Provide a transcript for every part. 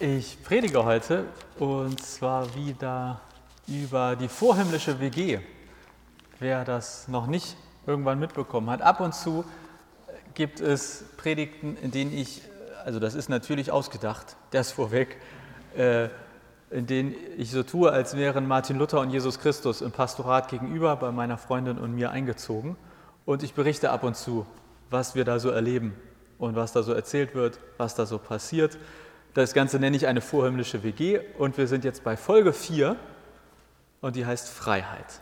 Ich predige heute und zwar wieder über die vorhimmlische WG. Wer das noch nicht irgendwann mitbekommen hat, ab und zu gibt es Predigten, in denen ich, also das ist natürlich ausgedacht, das vorweg, äh, in denen ich so tue, als wären Martin Luther und Jesus Christus im Pastorat gegenüber bei meiner Freundin und mir eingezogen. Und ich berichte ab und zu, was wir da so erleben und was da so erzählt wird, was da so passiert. Das Ganze nenne ich eine vorhimmlische WG und wir sind jetzt bei Folge 4 und die heißt Freiheit.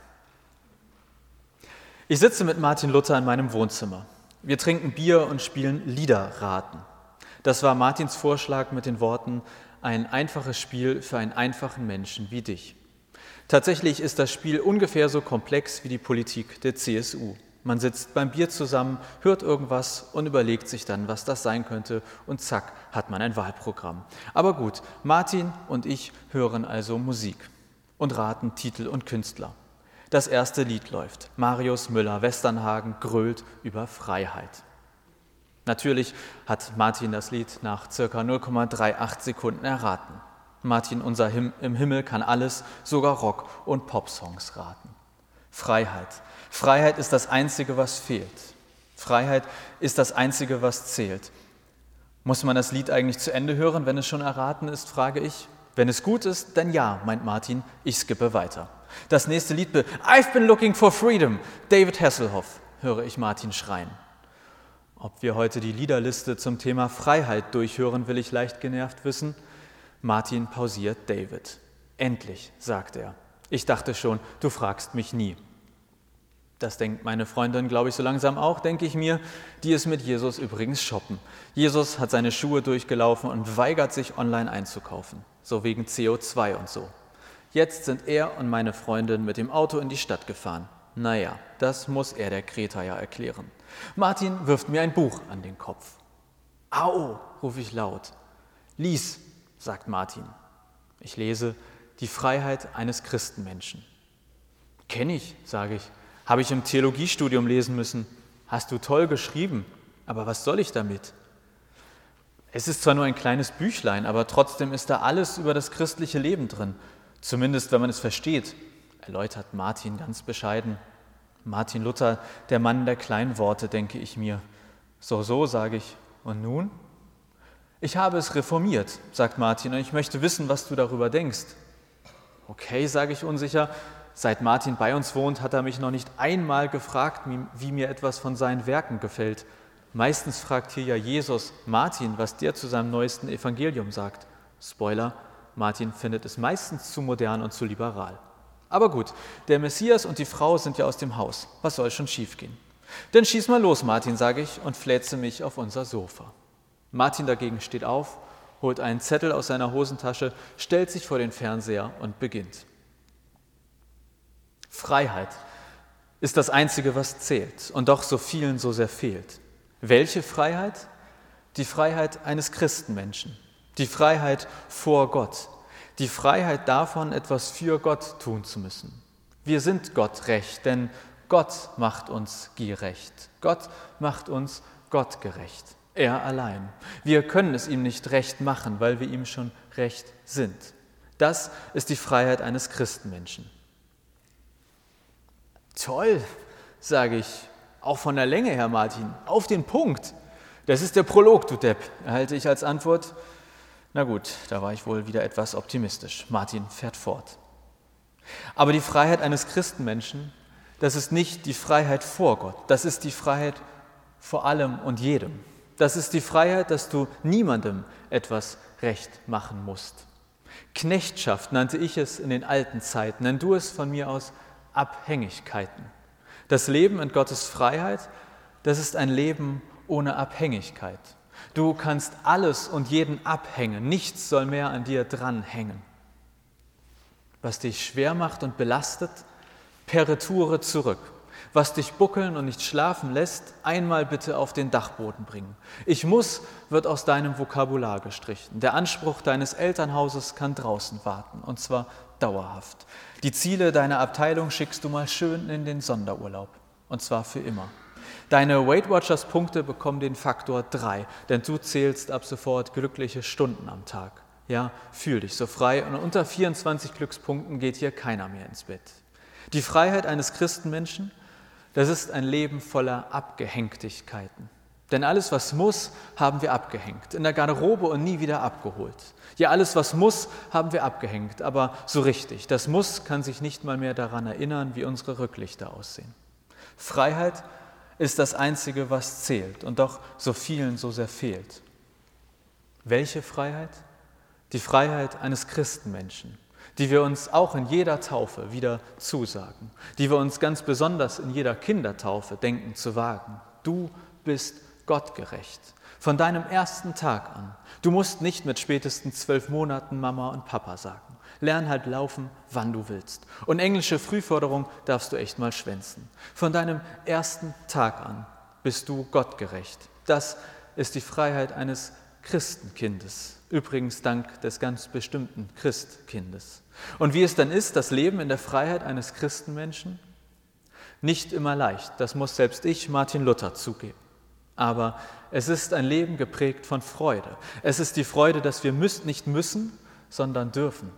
Ich sitze mit Martin Luther in meinem Wohnzimmer. Wir trinken Bier und spielen Liederraten. Das war Martins Vorschlag mit den Worten, ein einfaches Spiel für einen einfachen Menschen wie dich. Tatsächlich ist das Spiel ungefähr so komplex wie die Politik der CSU. Man sitzt beim Bier zusammen, hört irgendwas und überlegt sich dann, was das sein könnte und zack, hat man ein Wahlprogramm. Aber gut, Martin und ich hören also Musik und raten Titel und Künstler. Das erste Lied läuft. Marius Müller-Westernhagen grölt über Freiheit. Natürlich hat Martin das Lied nach circa 0,38 Sekunden erraten. Martin, unser Him im Himmel, kann alles, sogar Rock- und Popsongs raten. Freiheit. Freiheit ist das Einzige, was fehlt. Freiheit ist das Einzige, was zählt. Muss man das Lied eigentlich zu Ende hören, wenn es schon erraten ist, frage ich. Wenn es gut ist, dann ja, meint Martin, ich skippe weiter. Das nächste Lied, I've been looking for freedom, David Hasselhoff, höre ich Martin schreien. Ob wir heute die Liederliste zum Thema Freiheit durchhören, will ich leicht genervt wissen. Martin pausiert David. Endlich, sagt er. Ich dachte schon, du fragst mich nie. Das denkt meine Freundin, glaube ich, so langsam auch, denke ich mir. Die ist mit Jesus übrigens shoppen. Jesus hat seine Schuhe durchgelaufen und weigert sich, online einzukaufen. So wegen CO2 und so. Jetzt sind er und meine Freundin mit dem Auto in die Stadt gefahren. Naja, das muss er der Kreta ja erklären. Martin wirft mir ein Buch an den Kopf. Au, rufe ich laut. Lies, sagt Martin. Ich lese Die Freiheit eines Christenmenschen. Kenn ich, sage ich. Habe ich im Theologiestudium lesen müssen. Hast du toll geschrieben, aber was soll ich damit? Es ist zwar nur ein kleines Büchlein, aber trotzdem ist da alles über das christliche Leben drin. Zumindest, wenn man es versteht, erläutert Martin ganz bescheiden. Martin Luther, der Mann der kleinen Worte, denke ich mir. So, so, sage ich. Und nun? Ich habe es reformiert, sagt Martin, und ich möchte wissen, was du darüber denkst. Okay, sage ich unsicher, Seit Martin bei uns wohnt, hat er mich noch nicht einmal gefragt, wie mir etwas von seinen Werken gefällt. Meistens fragt hier ja Jesus Martin, was der zu seinem neuesten Evangelium sagt. Spoiler, Martin findet es meistens zu modern und zu liberal. Aber gut, der Messias und die Frau sind ja aus dem Haus. Was soll schon schiefgehen? Dann schieß mal los, Martin, sage ich und fläze mich auf unser Sofa. Martin dagegen steht auf, holt einen Zettel aus seiner Hosentasche, stellt sich vor den Fernseher und beginnt. Freiheit ist das Einzige, was zählt und doch so vielen so sehr fehlt. Welche Freiheit? Die Freiheit eines Christenmenschen, die Freiheit vor Gott, die Freiheit davon, etwas für Gott tun zu müssen. Wir sind Gott recht, denn Gott macht uns gerecht. Gott macht uns gottgerecht. Er allein. Wir können es ihm nicht recht machen, weil wir ihm schon recht sind. Das ist die Freiheit eines Christenmenschen. Toll, sage ich, auch von der Länge her, Martin, auf den Punkt. Das ist der Prolog, du Depp, erhalte ich als Antwort. Na gut, da war ich wohl wieder etwas optimistisch. Martin fährt fort. Aber die Freiheit eines Christenmenschen, das ist nicht die Freiheit vor Gott, das ist die Freiheit vor allem und jedem. Das ist die Freiheit, dass du niemandem etwas recht machen musst. Knechtschaft nannte ich es in den alten Zeiten, nenn du es von mir aus Abhängigkeiten. Das Leben in Gottes Freiheit, das ist ein Leben ohne Abhängigkeit. Du kannst alles und jeden abhängen, nichts soll mehr an dir dranhängen. Was dich schwer macht und belastet, per Retoure zurück. Was dich buckeln und nicht schlafen lässt, einmal bitte auf den Dachboden bringen. Ich muss wird aus deinem Vokabular gestrichen. Der Anspruch deines Elternhauses kann draußen warten, und zwar dauerhaft. Die Ziele deiner Abteilung schickst du mal schön in den Sonderurlaub, und zwar für immer. Deine Weight Watchers Punkte bekommen den Faktor 3, denn du zählst ab sofort glückliche Stunden am Tag. Ja, fühl dich so frei und unter 24 Glückspunkten geht hier keiner mehr ins Bett. Die Freiheit eines Christenmenschen, das ist ein Leben voller Abgehängtigkeiten. Denn alles, was muss, haben wir abgehängt. In der Garderobe und nie wieder abgeholt. Ja, alles, was muss, haben wir abgehängt. Aber so richtig. Das Muss kann sich nicht mal mehr daran erinnern, wie unsere Rücklichter aussehen. Freiheit ist das Einzige, was zählt und doch so vielen so sehr fehlt. Welche Freiheit? Die Freiheit eines Christenmenschen, die wir uns auch in jeder Taufe wieder zusagen, die wir uns ganz besonders in jeder Kindertaufe denken zu wagen. Du bist gottgerecht. Von deinem ersten Tag an. Du musst nicht mit spätestens zwölf Monaten Mama und Papa sagen. Lern halt laufen, wann du willst. Und englische Frühförderung darfst du echt mal schwänzen. Von deinem ersten Tag an bist du gottgerecht. Das ist die Freiheit eines Christenkindes. Übrigens dank des ganz bestimmten Christkindes. Und wie es dann ist, das Leben in der Freiheit eines Christenmenschen? Nicht immer leicht, das muss selbst ich, Martin Luther, zugeben. Aber es ist ein Leben geprägt von Freude. Es ist die Freude, dass wir nicht müssen, sondern dürfen.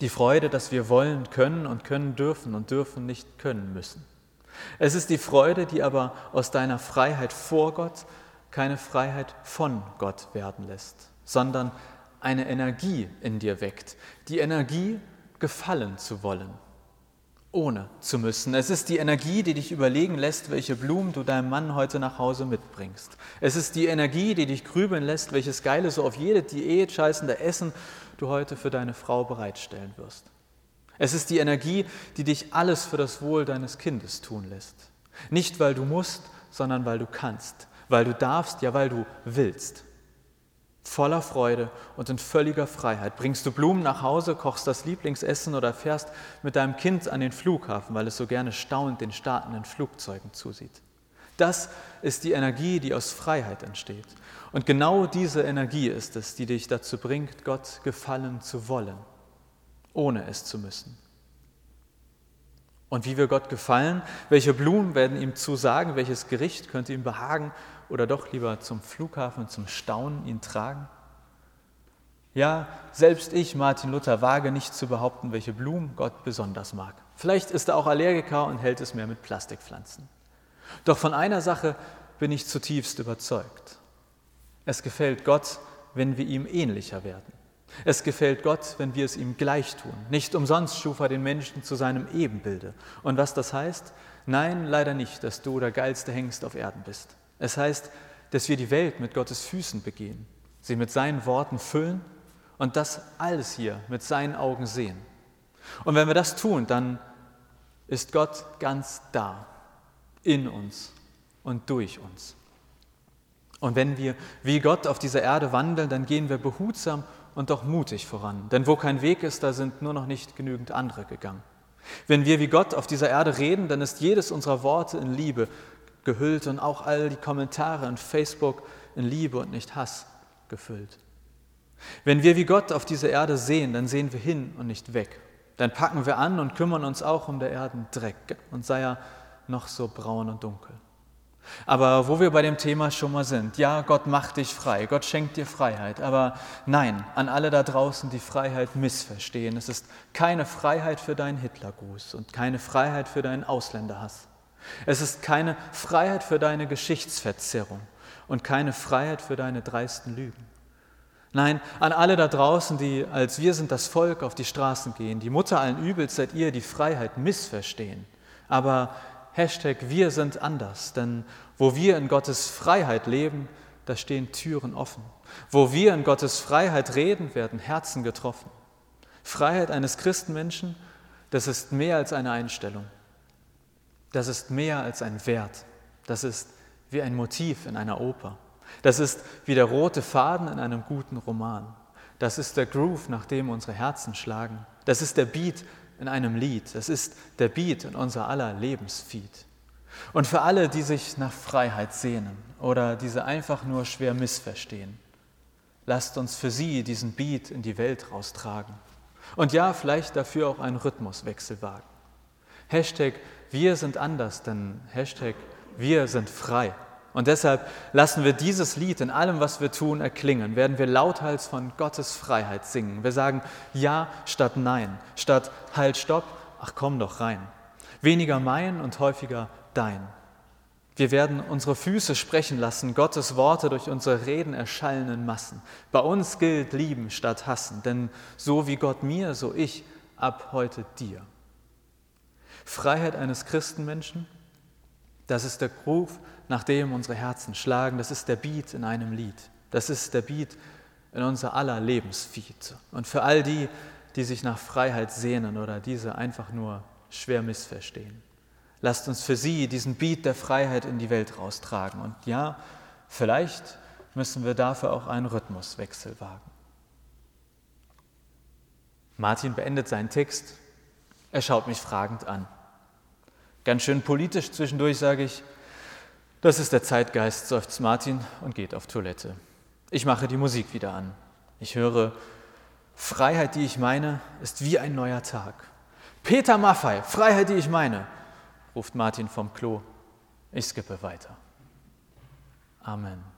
Die Freude, dass wir wollen können und können dürfen und dürfen nicht können müssen. Es ist die Freude, die aber aus deiner Freiheit vor Gott keine Freiheit von Gott werden lässt, sondern eine Energie in dir weckt. Die Energie, gefallen zu wollen, ohne zu müssen. Es ist die Energie, die dich überlegen lässt, welche Blumen du deinem Mann heute nach Hause mitbringst. Es ist die Energie, die dich grübeln lässt, welches geile, so auf jede Diät scheißende Essen du heute für deine Frau bereitstellen wirst. Es ist die Energie, die dich alles für das Wohl deines Kindes tun lässt. Nicht weil du musst, sondern weil du kannst, weil du darfst, ja weil du willst voller Freude und in völliger Freiheit. Bringst du Blumen nach Hause, kochst das Lieblingsessen oder fährst mit deinem Kind an den Flughafen, weil es so gerne staunend den startenden Flugzeugen zusieht. Das ist die Energie, die aus Freiheit entsteht. Und genau diese Energie ist es, die dich dazu bringt, Gott gefallen zu wollen, ohne es zu müssen. Und wie wir Gott gefallen, welche Blumen werden ihm zusagen, welches Gericht könnte ihm behagen oder doch lieber zum Flughafen, zum Staunen ihn tragen? Ja, selbst ich, Martin Luther, wage nicht zu behaupten, welche Blumen Gott besonders mag. Vielleicht ist er auch Allergiker und hält es mehr mit Plastikpflanzen. Doch von einer Sache bin ich zutiefst überzeugt. Es gefällt Gott, wenn wir ihm ähnlicher werden. Es gefällt Gott, wenn wir es ihm gleich tun. Nicht umsonst schuf er den Menschen zu seinem Ebenbilde. Und was das heißt? Nein, leider nicht, dass du der geilste Hengst auf Erden bist. Es heißt, dass wir die Welt mit Gottes Füßen begehen, sie mit seinen Worten füllen und das alles hier mit seinen Augen sehen. Und wenn wir das tun, dann ist Gott ganz da, in uns und durch uns. Und wenn wir wie Gott auf dieser Erde wandeln, dann gehen wir behutsam und doch mutig voran. Denn wo kein Weg ist, da sind nur noch nicht genügend andere gegangen. Wenn wir wie Gott auf dieser Erde reden, dann ist jedes unserer Worte in Liebe gehüllt und auch all die Kommentare in Facebook in Liebe und nicht Hass gefüllt. Wenn wir wie Gott auf diese Erde sehen, dann sehen wir hin und nicht weg. Dann packen wir an und kümmern uns auch um der Erden Dreck und sei er noch so braun und dunkel. Aber wo wir bei dem Thema schon mal sind, ja, Gott macht dich frei, Gott schenkt dir Freiheit, aber nein, an alle da draußen, die Freiheit missverstehen, es ist keine Freiheit für deinen Hitlergruß und keine Freiheit für deinen Ausländerhass. Es ist keine Freiheit für deine Geschichtsverzerrung und keine Freiheit für deine dreisten Lügen. Nein, an alle da draußen, die als wir sind das Volk auf die Straßen gehen, die Mutter allen Übels seid ihr, die Freiheit missverstehen. Aber Hashtag wir sind anders, denn wo wir in Gottes Freiheit leben, da stehen Türen offen. Wo wir in Gottes Freiheit reden, werden Herzen getroffen. Freiheit eines Christenmenschen, das ist mehr als eine Einstellung. Das ist mehr als ein Wert. Das ist wie ein Motiv in einer Oper. Das ist wie der rote Faden in einem guten Roman. Das ist der Groove, nach dem unsere Herzen schlagen. Das ist der Beat in einem Lied. Das ist der Beat in unser aller Lebensfeed. Und für alle, die sich nach Freiheit sehnen oder diese einfach nur schwer missverstehen, lasst uns für sie diesen Beat in die Welt raustragen. Und ja, vielleicht dafür auch einen Rhythmuswechsel wagen. Hashtag wir sind anders, denn Hashtag wir sind frei. Und deshalb lassen wir dieses Lied in allem, was wir tun, erklingen. Werden wir lauthals von Gottes Freiheit singen. Wir sagen Ja statt Nein, statt Halt, Stopp, ach komm doch rein. Weniger mein und häufiger dein. Wir werden unsere Füße sprechen lassen, Gottes Worte durch unsere Reden erschallen in Massen. Bei uns gilt lieben statt hassen, denn so wie Gott mir, so ich ab heute dir. Freiheit eines Christenmenschen, das ist der Ruf, nach dem unsere Herzen schlagen, das ist der Beat in einem Lied, das ist der Beat in unser aller Lebensfeed. Und für all die, die sich nach Freiheit sehnen oder diese einfach nur schwer missverstehen. Lasst uns für sie diesen Beat der Freiheit in die Welt raustragen. Und ja, vielleicht müssen wir dafür auch einen Rhythmuswechsel wagen. Martin beendet seinen Text. Er schaut mich fragend an. Ganz schön politisch zwischendurch sage ich, das ist der Zeitgeist, seufzt Martin und geht auf Toilette. Ich mache die Musik wieder an. Ich höre, Freiheit, die ich meine, ist wie ein neuer Tag. Peter Maffei, Freiheit, die ich meine, ruft Martin vom Klo. Ich skippe weiter. Amen.